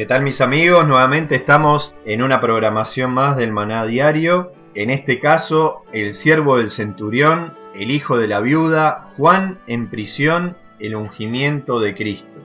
¿Qué tal mis amigos? Nuevamente estamos en una programación más del Maná Diario. En este caso, el siervo del centurión, el hijo de la viuda, Juan en prisión, el ungimiento de Cristo.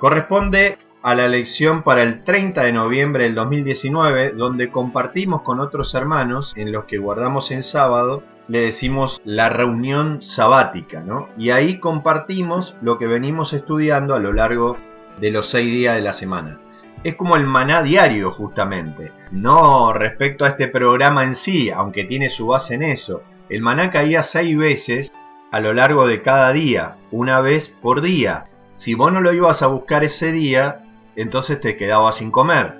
Corresponde a la lección para el 30 de noviembre del 2019, donde compartimos con otros hermanos, en los que guardamos en sábado, le decimos la reunión sabática, ¿no? Y ahí compartimos lo que venimos estudiando a lo largo de los seis días de la semana es como el maná diario justamente. No respecto a este programa en sí, aunque tiene su base en eso. El maná caía seis veces a lo largo de cada día, una vez por día. Si vos no lo ibas a buscar ese día, entonces te quedabas sin comer.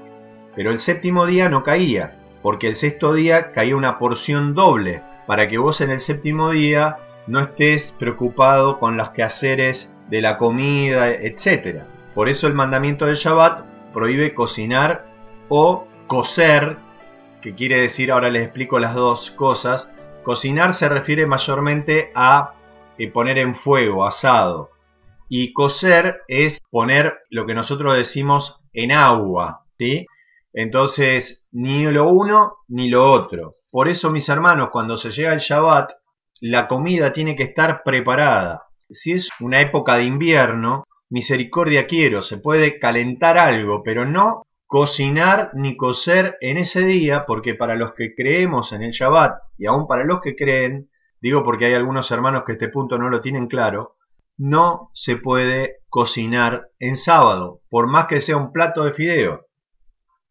Pero el séptimo día no caía, porque el sexto día caía una porción doble, para que vos en el séptimo día no estés preocupado con los quehaceres de la comida, etc. Por eso el mandamiento del Shabbat prohíbe cocinar o cocer, que quiere decir, ahora les explico las dos cosas. Cocinar se refiere mayormente a eh, poner en fuego, asado. Y cocer es poner lo que nosotros decimos en agua, ¿sí? Entonces, ni lo uno ni lo otro. Por eso, mis hermanos, cuando se llega el Shabbat, la comida tiene que estar preparada. Si es una época de invierno, misericordia quiero, se puede calentar algo, pero no cocinar ni cocer en ese día, porque para los que creemos en el Shabbat, y aún para los que creen, digo porque hay algunos hermanos que este punto no lo tienen claro, no se puede cocinar en sábado, por más que sea un plato de fideo.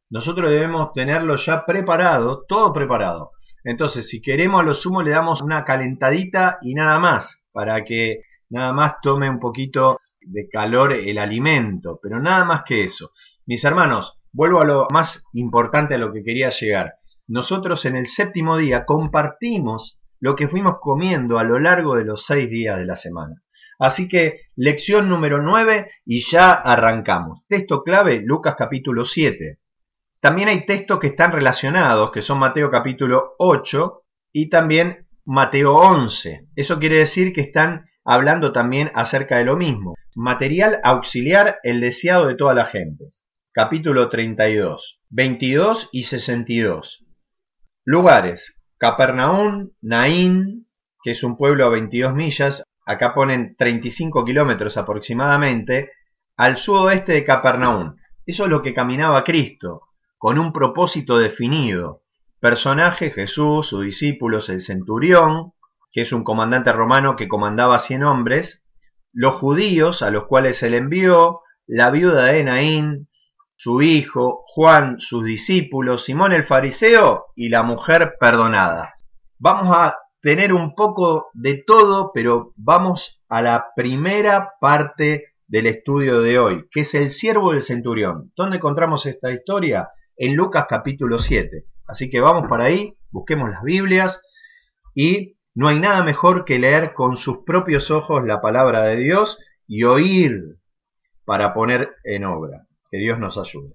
Nosotros debemos tenerlo ya preparado, todo preparado. Entonces, si queremos a lo sumo, le damos una calentadita y nada más, para que nada más tome un poquito de calor el alimento, pero nada más que eso. Mis hermanos, vuelvo a lo más importante a lo que quería llegar. Nosotros en el séptimo día compartimos lo que fuimos comiendo a lo largo de los seis días de la semana. Así que lección número 9 y ya arrancamos. Texto clave, Lucas capítulo 7. También hay textos que están relacionados, que son Mateo capítulo 8 y también Mateo 11. Eso quiere decir que están hablando también acerca de lo mismo. Material auxiliar, el deseado de todas las gentes. Capítulo 32, 22 y 62. Lugares. Capernaum, Naín, que es un pueblo a 22 millas, acá ponen 35 kilómetros aproximadamente, al sudoeste de Capernaum. Eso es lo que caminaba Cristo, con un propósito definido. Personaje Jesús, sus discípulos, el centurión, que es un comandante romano que comandaba 100 hombres, los judíos a los cuales se le envió, la viuda de Naín, su hijo, Juan, sus discípulos, Simón el fariseo y la mujer perdonada. Vamos a tener un poco de todo, pero vamos a la primera parte del estudio de hoy, que es el siervo del centurión. ¿Dónde encontramos esta historia? En Lucas capítulo 7. Así que vamos para ahí, busquemos las Biblias y no hay nada mejor que leer con sus propios ojos la palabra de Dios y oír para poner en obra. Que Dios nos ayude.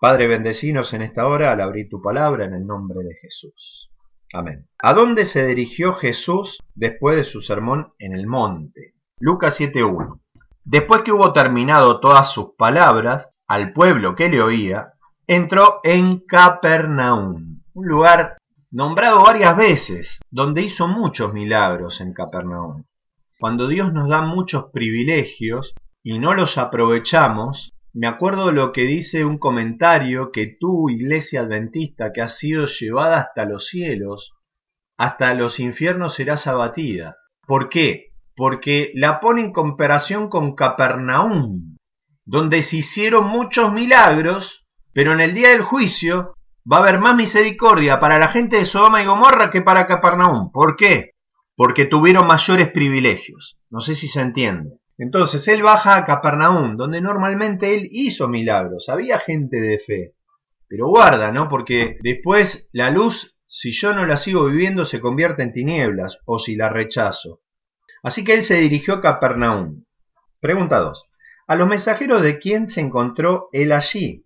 Padre, bendecinos en esta hora al abrir tu palabra en el nombre de Jesús. Amén. ¿A dónde se dirigió Jesús después de su sermón en el monte? Lucas 7.1. Después que hubo terminado todas sus palabras al pueblo que le oía, entró en Capernaum, un lugar nombrado varias veces, donde hizo muchos milagros en Capernaum. Cuando Dios nos da muchos privilegios y no los aprovechamos, me acuerdo lo que dice un comentario que tú, iglesia adventista, que has sido llevada hasta los cielos, hasta los infiernos serás abatida. ¿Por qué? porque la pone en comparación con Capernaum, donde se hicieron muchos milagros, pero en el día del juicio va a haber más misericordia para la gente de Sodoma y Gomorra que para Capernaum. ¿Por qué? Porque tuvieron mayores privilegios. No sé si se entiende. Entonces él baja a Capernaum, donde normalmente él hizo milagros, había gente de fe. Pero guarda, ¿no? Porque después la luz, si yo no la sigo viviendo, se convierte en tinieblas, o si la rechazo. Así que él se dirigió a Capernaum. Pregunta 2. ¿A los mensajeros de quién se encontró él allí?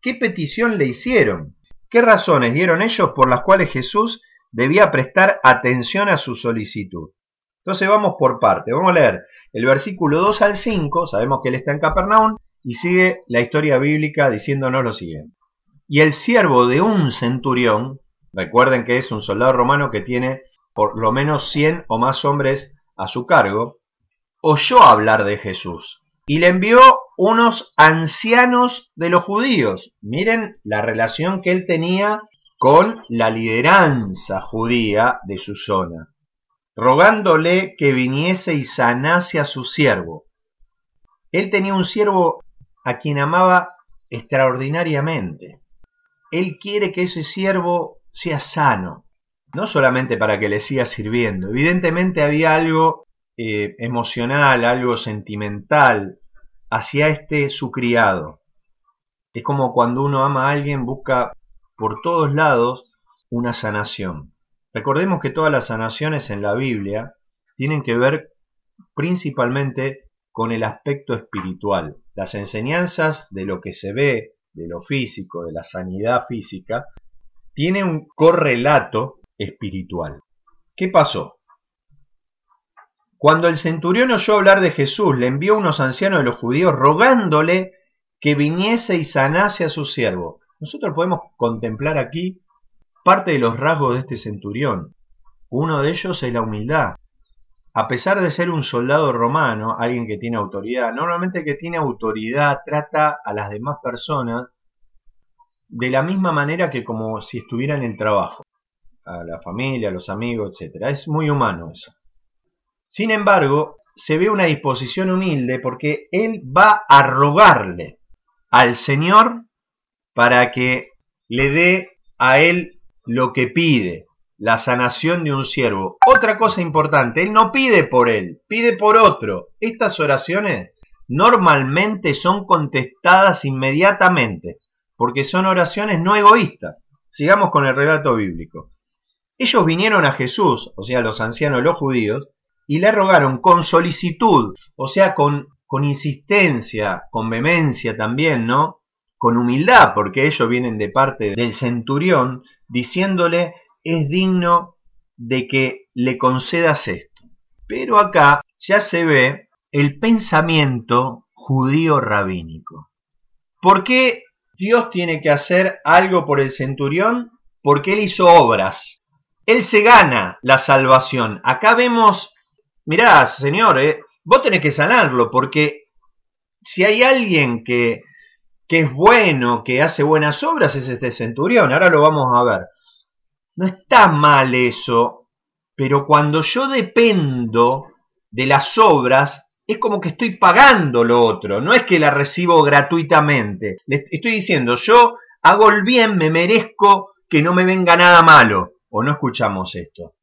¿Qué petición le hicieron? ¿Qué razones dieron ellos por las cuales Jesús debía prestar atención a su solicitud? Entonces vamos por parte. Vamos a leer el versículo 2 al 5. Sabemos que él está en Capernaum y sigue la historia bíblica diciéndonos lo siguiente. Y el siervo de un centurión, recuerden que es un soldado romano que tiene por lo menos 100 o más hombres a su cargo, oyó hablar de Jesús y le envió unos ancianos de los judíos. Miren la relación que él tenía con la lideranza judía de su zona, rogándole que viniese y sanase a su siervo. Él tenía un siervo a quien amaba extraordinariamente. Él quiere que ese siervo sea sano, no solamente para que le siga sirviendo, evidentemente había algo eh, emocional, algo sentimental hacia este su criado. Es como cuando uno ama a alguien, busca por todos lados una sanación. Recordemos que todas las sanaciones en la Biblia tienen que ver principalmente con el aspecto espiritual. Las enseñanzas de lo que se ve, de lo físico, de la sanidad física, tienen un correlato espiritual. ¿Qué pasó? Cuando el centurión oyó hablar de Jesús, le envió unos ancianos de los judíos rogándole que viniese y sanase a su siervo. Nosotros podemos contemplar aquí parte de los rasgos de este centurión. Uno de ellos es la humildad. A pesar de ser un soldado romano, alguien que tiene autoridad, normalmente que tiene autoridad trata a las demás personas de la misma manera que como si estuviera en el trabajo a la familia, a los amigos, etc. Es muy humano eso. Sin embargo, se ve una disposición humilde porque él va a rogarle al Señor para que le dé a él lo que pide, la sanación de un siervo. Otra cosa importante, él no pide por él, pide por otro. Estas oraciones normalmente son contestadas inmediatamente, porque son oraciones no egoístas. Sigamos con el relato bíblico. Ellos vinieron a Jesús, o sea, los ancianos los judíos, y le rogaron con solicitud, o sea, con, con insistencia, con vehemencia también, ¿no? Con humildad, porque ellos vienen de parte del centurión, diciéndole, es digno de que le concedas esto. Pero acá ya se ve el pensamiento judío rabínico. ¿Por qué Dios tiene que hacer algo por el centurión? Porque él hizo obras. Él se gana la salvación. Acá vemos, mirá, Señor, eh, vos tenés que sanarlo, porque si hay alguien que, que es bueno, que hace buenas obras, es este centurión. Ahora lo vamos a ver. No está mal eso, pero cuando yo dependo de las obras, es como que estoy pagando lo otro, no es que la recibo gratuitamente. Le estoy diciendo, yo hago el bien, me merezco que no me venga nada malo o no escuchamos esto.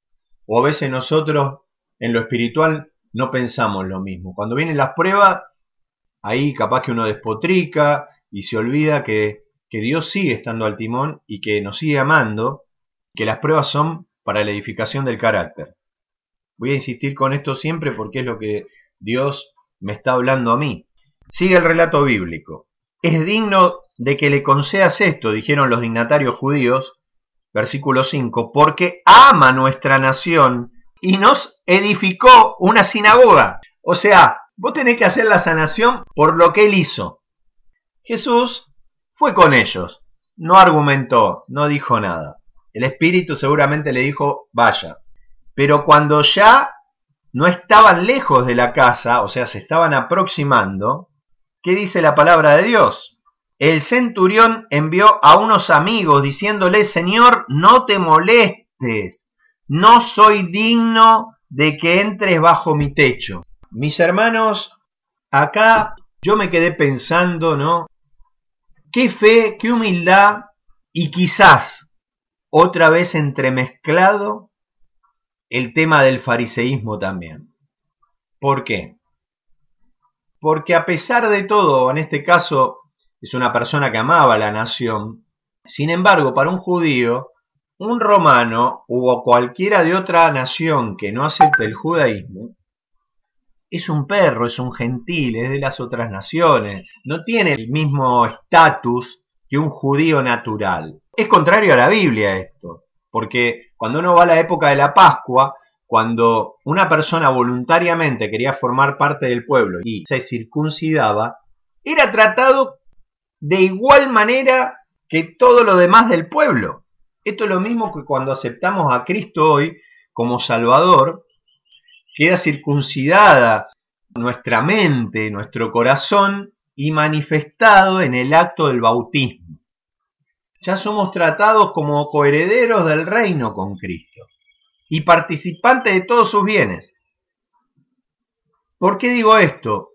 O a veces nosotros en lo espiritual no pensamos lo mismo. Cuando vienen las pruebas, ahí capaz que uno despotrica y se olvida que, Dios sigue estando al timón y que nos sigue amando, que las pruebas son para la edificación del carácter. Voy a insistir con esto siempre porque es lo que Dios me está hablando a mí. Sigue el relato bíblico. Es digno de que le concedas esto, dijeron los dignatarios judíos, versículo 5, porque ama nuestra nación y nos edificó una sinagoga. O sea, vos tenés que hacer la sanación por lo que él hizo. Jesús fue con ellos, no argumentó, no dijo nada. El Espíritu seguramente le dijo, vaya. Pero cuando ya no estaban lejos de la casa, o sea, se estaban aproximando, ¿qué dice la palabra de Dios? El centurión envió a unos amigos diciéndole, Señor, no te molestes, no soy digno de que entres bajo mi techo. Mis hermanos, acá yo me quedé pensando, ¿no? Qué fe, qué humildad y quizás otra vez entremezclado el tema del fariseísmo también. ¿Por qué? Porque a pesar de todo, en este caso es una persona que amaba la nación, sin embargo, para un judío, un romano o cualquiera de otra nación que no acepte el judaísmo, es un perro, es un gentil, es de las otras naciones, no tiene el mismo estatus que un judío natural. Es contrario a la Biblia esto, porque cuando uno va a la época de la Pascua, cuando una persona voluntariamente quería formar parte del pueblo y se circuncidaba, era tratado de igual manera que todo lo demás del pueblo. Esto es lo mismo que cuando aceptamos a Cristo hoy como Salvador, queda circuncidada nuestra mente, nuestro corazón y manifestado en el acto del bautismo. Ya somos tratados como coherederos del reino con Cristo y participantes de todos sus bienes. ¿Por qué digo esto?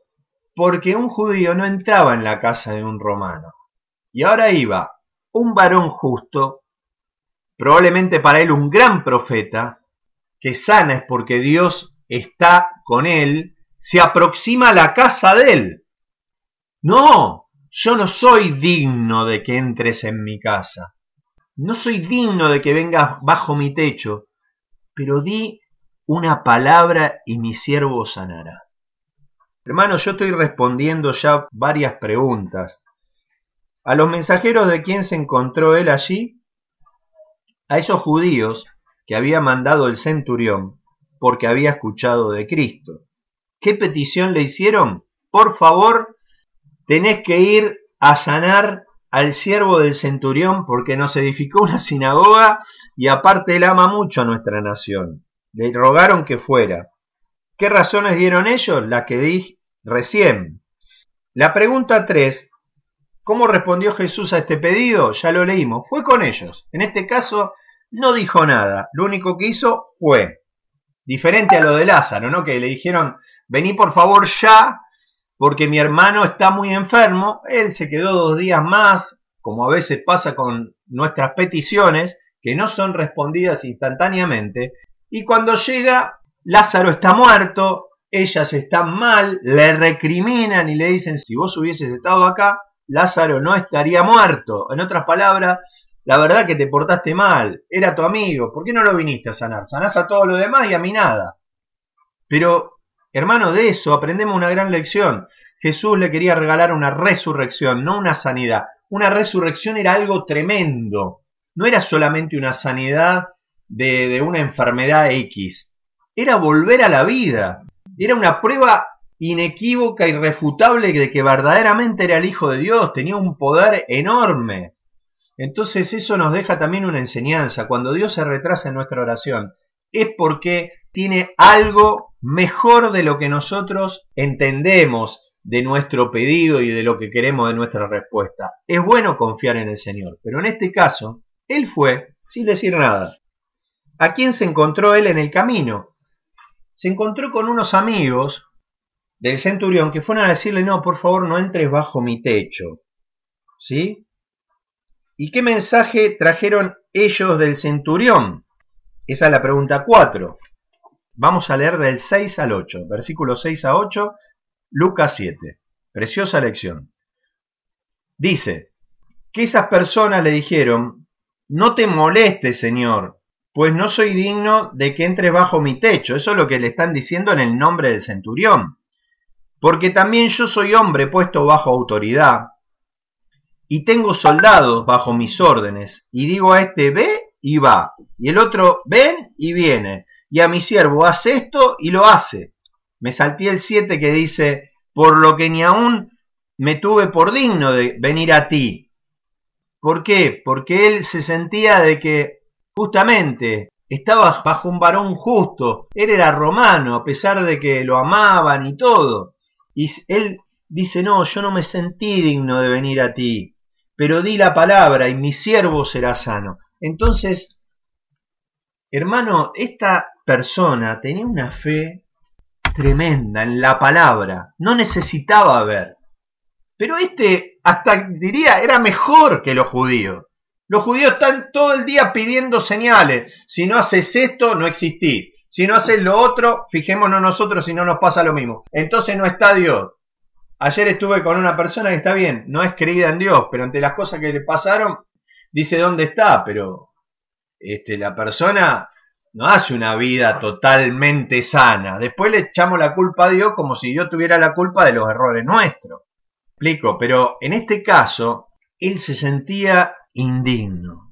Porque un judío no entraba en la casa de un romano. Y ahora iba un varón justo probablemente para él un gran profeta, que sana es porque Dios está con él, se aproxima a la casa de él. No, yo no soy digno de que entres en mi casa. No soy digno de que vengas bajo mi techo, pero di una palabra y mi siervo sanará. Hermano, yo estoy respondiendo ya varias preguntas. A los mensajeros de quién se encontró él allí, a esos judíos que había mandado el centurión porque había escuchado de Cristo. ¿Qué petición le hicieron? Por favor, tenés que ir a sanar al siervo del centurión porque nos edificó una sinagoga y aparte él ama mucho a nuestra nación. Le rogaron que fuera. ¿Qué razones dieron ellos? Las que di recién. La pregunta 3 ¿Cómo respondió Jesús a este pedido? Ya lo leímos. Fue con ellos. En este caso no dijo nada. Lo único que hizo fue. Diferente a lo de Lázaro, ¿no? Que le dijeron, vení por favor ya, porque mi hermano está muy enfermo. Él se quedó dos días más, como a veces pasa con nuestras peticiones, que no son respondidas instantáneamente. Y cuando llega, Lázaro está muerto, ellas están mal, le recriminan y le dicen, si vos hubieses estado acá, Lázaro no estaría muerto. En otras palabras, la verdad que te portaste mal, era tu amigo, ¿por qué no lo viniste a sanar? Sanás a todos los demás y a mí nada. Pero, hermano, de eso aprendemos una gran lección. Jesús le quería regalar una resurrección, no una sanidad. Una resurrección era algo tremendo. No era solamente una sanidad de, de una enfermedad X. Era volver a la vida. Era una prueba inequívoca, irrefutable de que verdaderamente era el Hijo de Dios, tenía un poder enorme. Entonces eso nos deja también una enseñanza. Cuando Dios se retrasa en nuestra oración, es porque tiene algo mejor de lo que nosotros entendemos de nuestro pedido y de lo que queremos de nuestra respuesta. Es bueno confiar en el Señor, pero en este caso, Él fue sin decir nada. ¿A quién se encontró Él en el camino? Se encontró con unos amigos del centurión que fueron a decirle, no, por favor, no entres bajo mi techo. ¿Sí? ¿Y qué mensaje trajeron ellos del centurión? Esa es la pregunta 4. Vamos a leer del 6 al 8, versículos 6 a 8, Lucas 7. Preciosa lección. Dice que esas personas le dijeron, no te molestes, Señor, pues no soy digno de que entres bajo mi techo. Eso es lo que le están diciendo en el nombre del centurión. Porque también yo soy hombre puesto bajo autoridad y tengo soldados bajo mis órdenes. Y digo a este, ve y va. Y el otro, ven y viene. Y a mi siervo, hace esto y lo hace. Me salté el 7 que dice, por lo que ni aún me tuve por digno de venir a ti. ¿Por qué? Porque él se sentía de que Justamente, estaba bajo un varón justo, él era romano, a pesar de que lo amaban y todo. Y él dice, no, yo no me sentí digno de venir a ti, pero di la palabra y mi siervo será sano. Entonces, hermano, esta persona tenía una fe tremenda en la palabra, no necesitaba ver. Pero este, hasta diría, era mejor que los judíos. Los judíos están todo el día pidiendo señales. Si no haces esto, no existís. Si no haces lo otro, fijémonos nosotros si no nos pasa lo mismo. Entonces no está Dios. Ayer estuve con una persona que está bien, no es creída en Dios, pero ante las cosas que le pasaron, dice dónde está, pero este, la persona no hace una vida totalmente sana. Después le echamos la culpa a Dios como si Dios tuviera la culpa de los errores nuestros. Explico, pero en este caso, él se sentía indigno.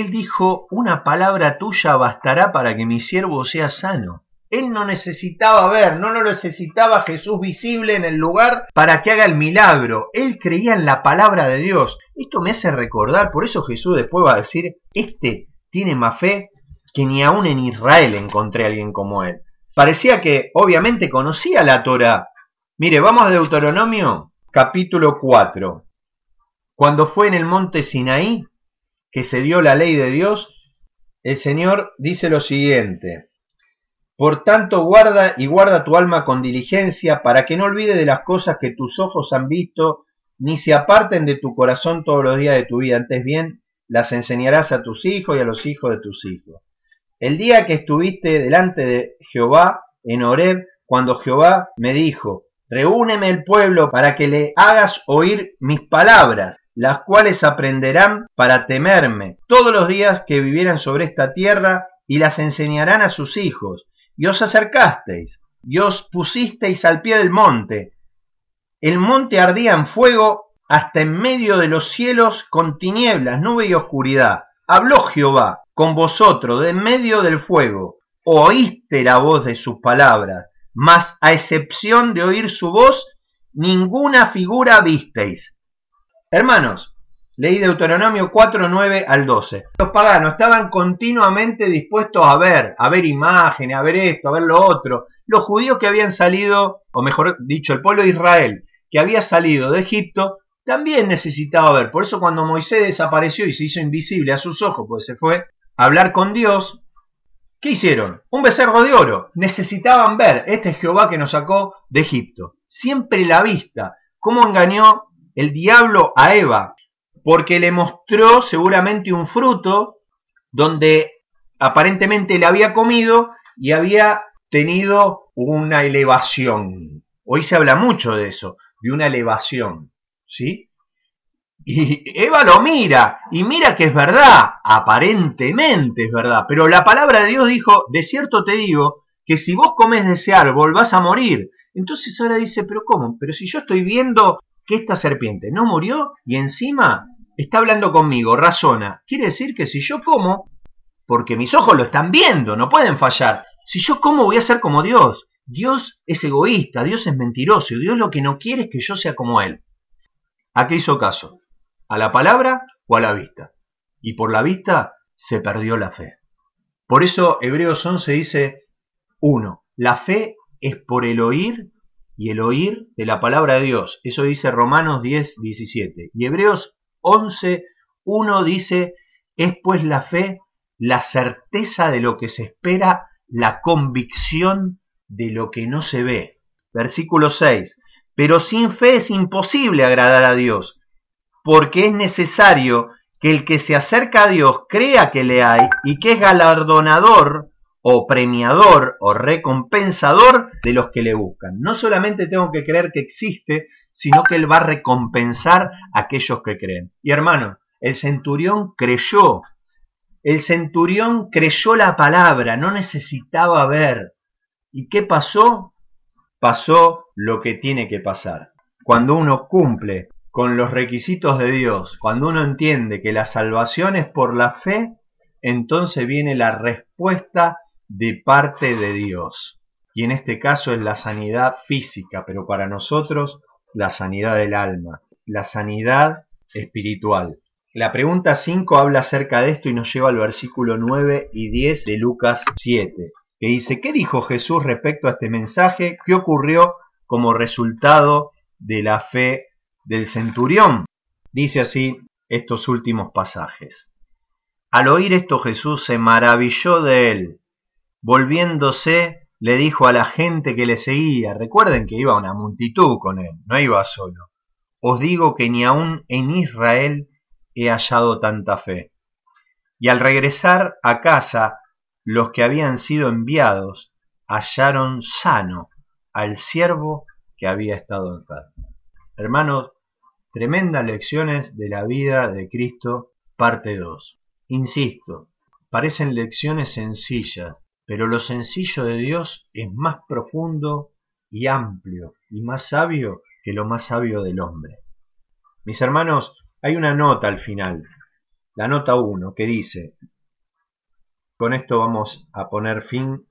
Él dijo, una palabra tuya bastará para que mi siervo sea sano. Él no necesitaba ver, no lo necesitaba Jesús visible en el lugar para que haga el milagro. Él creía en la palabra de Dios. Esto me hace recordar, por eso Jesús después va a decir, este tiene más fe que ni aún en Israel encontré a alguien como él. Parecía que obviamente conocía la Torah. Mire, vamos a Deuteronomio capítulo 4. Cuando fue en el monte Sinaí que se dio la ley de Dios, el Señor dice lo siguiente, Por tanto guarda y guarda tu alma con diligencia, para que no olvides de las cosas que tus ojos han visto, ni se aparten de tu corazón todos los días de tu vida, antes bien las enseñarás a tus hijos y a los hijos de tus hijos. El día que estuviste delante de Jehová en Horeb, cuando Jehová me dijo, Reúneme el pueblo para que le hagas oír mis palabras, las cuales aprenderán para temerme todos los días que vivieran sobre esta tierra, y las enseñarán a sus hijos. Y os acercasteis, y os pusisteis al pie del monte. El monte ardía en fuego hasta en medio de los cielos con tinieblas, nube y oscuridad. Habló Jehová con vosotros de en medio del fuego. Oíste la voz de sus palabras, mas a excepción de oír su voz, ninguna figura visteis Hermanos, leí Deuteronomio 4, 9 al 12. Los paganos estaban continuamente dispuestos a ver, a ver imágenes, a ver esto, a ver lo otro. Los judíos que habían salido, o mejor dicho, el pueblo de Israel, que había salido de Egipto, también necesitaba ver. Por eso cuando Moisés desapareció y se hizo invisible a sus ojos, pues se fue a hablar con Dios, ¿qué hicieron? Un becerro de oro. Necesitaban ver, este Jehová que nos sacó de Egipto. Siempre la vista. ¿Cómo engañó el diablo a Eva, porque le mostró seguramente un fruto donde aparentemente le había comido y había tenido una elevación. Hoy se habla mucho de eso, de una elevación, ¿sí? Y Eva lo mira, y mira que es verdad, aparentemente es verdad, pero la palabra de Dios dijo, de cierto te digo, que si vos comes de ese árbol vas a morir. Entonces ahora dice, pero ¿cómo? Pero si yo estoy viendo que esta serpiente no murió y encima está hablando conmigo, razona. Quiere decir que si yo como, porque mis ojos lo están viendo, no pueden fallar, si yo como voy a ser como Dios. Dios es egoísta, Dios es mentiroso y Dios lo que no quiere es que yo sea como Él. ¿A qué hizo caso? ¿A la palabra o a la vista? Y por la vista se perdió la fe. Por eso Hebreos 11 dice, 1. La fe es por el oír y el oír de la palabra de Dios. Eso dice Romanos 10, 17. Y Hebreos 11, 1 dice, es pues la fe la certeza de lo que se espera, la convicción de lo que no se ve. Versículo 6. Pero sin fe es imposible agradar a Dios, porque es necesario que el que se acerca a Dios crea que le hay y que es galardonador o premiador o recompensador de los que le buscan. No solamente tengo que creer que existe, sino que Él va a recompensar a aquellos que creen. Y hermano, el centurión creyó, el centurión creyó la palabra, no necesitaba ver. ¿Y qué pasó? Pasó lo que tiene que pasar. Cuando uno cumple con los requisitos de Dios, cuando uno entiende que la salvación es por la fe, entonces viene la respuesta de parte de Dios. Y en este caso es la sanidad física, pero para nosotros la sanidad del alma, la sanidad espiritual. La pregunta 5 habla acerca de esto y nos lleva al versículo 9 y 10 de Lucas 7, que dice, ¿qué dijo Jesús respecto a este mensaje? ¿Qué ocurrió como resultado de la fe del centurión. Dice así estos últimos pasajes. Al oír esto Jesús se maravilló de él. Volviéndose, le dijo a la gente que le seguía, recuerden que iba una multitud con él, no iba solo. Os digo que ni aun en Israel he hallado tanta fe. Y al regresar a casa, los que habían sido enviados hallaron sano al siervo que había estado enfermo. Hermanos, tremendas lecciones de la vida de Cristo, parte 2. Insisto, parecen lecciones sencillas, pero lo sencillo de Dios es más profundo y amplio y más sabio que lo más sabio del hombre. Mis hermanos, hay una nota al final, la nota 1, que dice, con esto vamos a poner fin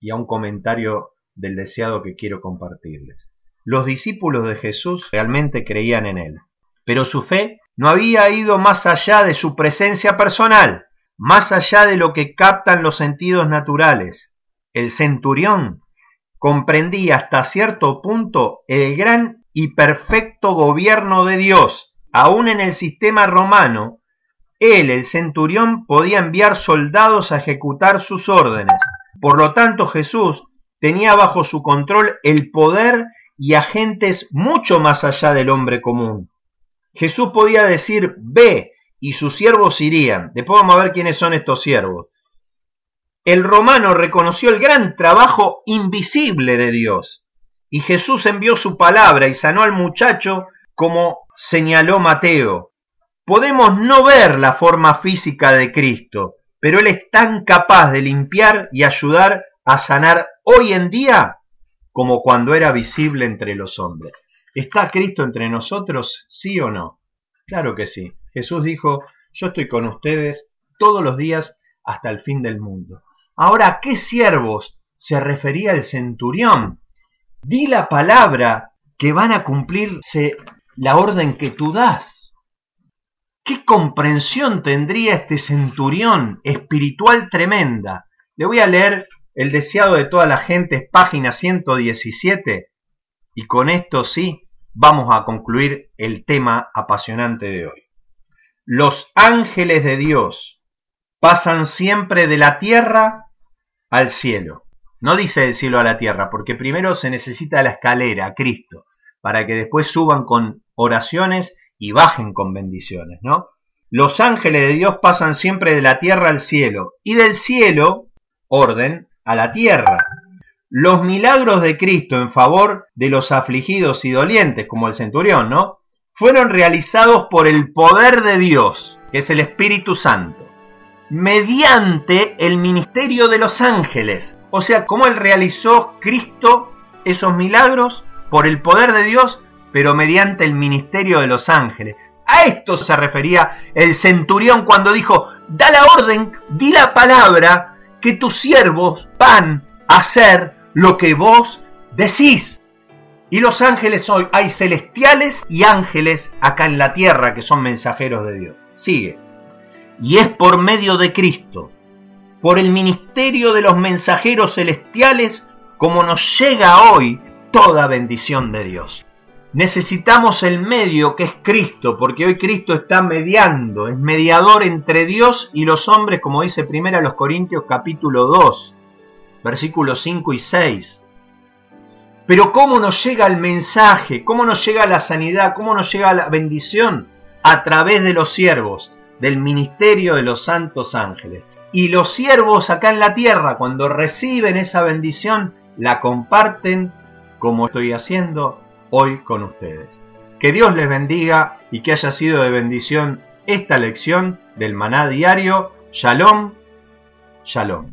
y a un comentario del deseado que quiero compartirles. Los discípulos de Jesús realmente creían en Él, pero su fe no había ido más allá de su presencia personal, más allá de lo que captan los sentidos naturales. El centurión comprendía hasta cierto punto el gran y perfecto gobierno de Dios. Aún en el sistema romano, él, el centurión, podía enviar soldados a ejecutar sus órdenes. Por lo tanto, Jesús tenía bajo su control el poder y agentes mucho más allá del hombre común. Jesús podía decir, ve, y sus siervos irían. Después vamos a ver quiénes son estos siervos. El romano reconoció el gran trabajo invisible de Dios, y Jesús envió su palabra y sanó al muchacho como señaló Mateo. Podemos no ver la forma física de Cristo, pero Él es tan capaz de limpiar y ayudar a sanar hoy en día como cuando era visible entre los hombres. ¿Está Cristo entre nosotros, sí o no? Claro que sí. Jesús dijo, yo estoy con ustedes todos los días hasta el fin del mundo. Ahora, ¿a qué siervos se refería el centurión? Di la palabra que van a cumplirse la orden que tú das. ¿Qué comprensión tendría este centurión espiritual tremenda? Le voy a leer el deseado de toda la gente página 117 y con esto sí vamos a concluir el tema apasionante de hoy. Los ángeles de Dios pasan siempre de la tierra al cielo. No dice del cielo a la tierra, porque primero se necesita la escalera, Cristo, para que después suban con oraciones y bajen con bendiciones, ¿no? Los ángeles de Dios pasan siempre de la tierra al cielo y del cielo, orden, a la tierra. Los milagros de Cristo en favor de los afligidos y dolientes, como el centurión, ¿no? Fueron realizados por el poder de Dios, que es el Espíritu Santo, mediante el ministerio de los ángeles. O sea, cómo él realizó Cristo esos milagros por el poder de Dios, pero mediante el ministerio de los ángeles. A esto se refería el centurión cuando dijo, da la orden, di la palabra, que tus siervos van a hacer lo que vos decís. Y los ángeles hoy, hay celestiales y ángeles acá en la tierra que son mensajeros de Dios. Sigue. Y es por medio de Cristo, por el ministerio de los mensajeros celestiales, como nos llega hoy toda bendición de Dios. Necesitamos el medio que es Cristo, porque hoy Cristo está mediando, es mediador entre Dios y los hombres, como dice primero los Corintios capítulo 2, versículos 5 y 6. Pero ¿cómo nos llega el mensaje? ¿Cómo nos llega la sanidad? ¿Cómo nos llega la bendición? A través de los siervos, del ministerio de los santos ángeles. Y los siervos acá en la tierra, cuando reciben esa bendición, la comparten como estoy haciendo hoy con ustedes. Que Dios les bendiga y que haya sido de bendición esta lección del maná diario. Shalom, shalom.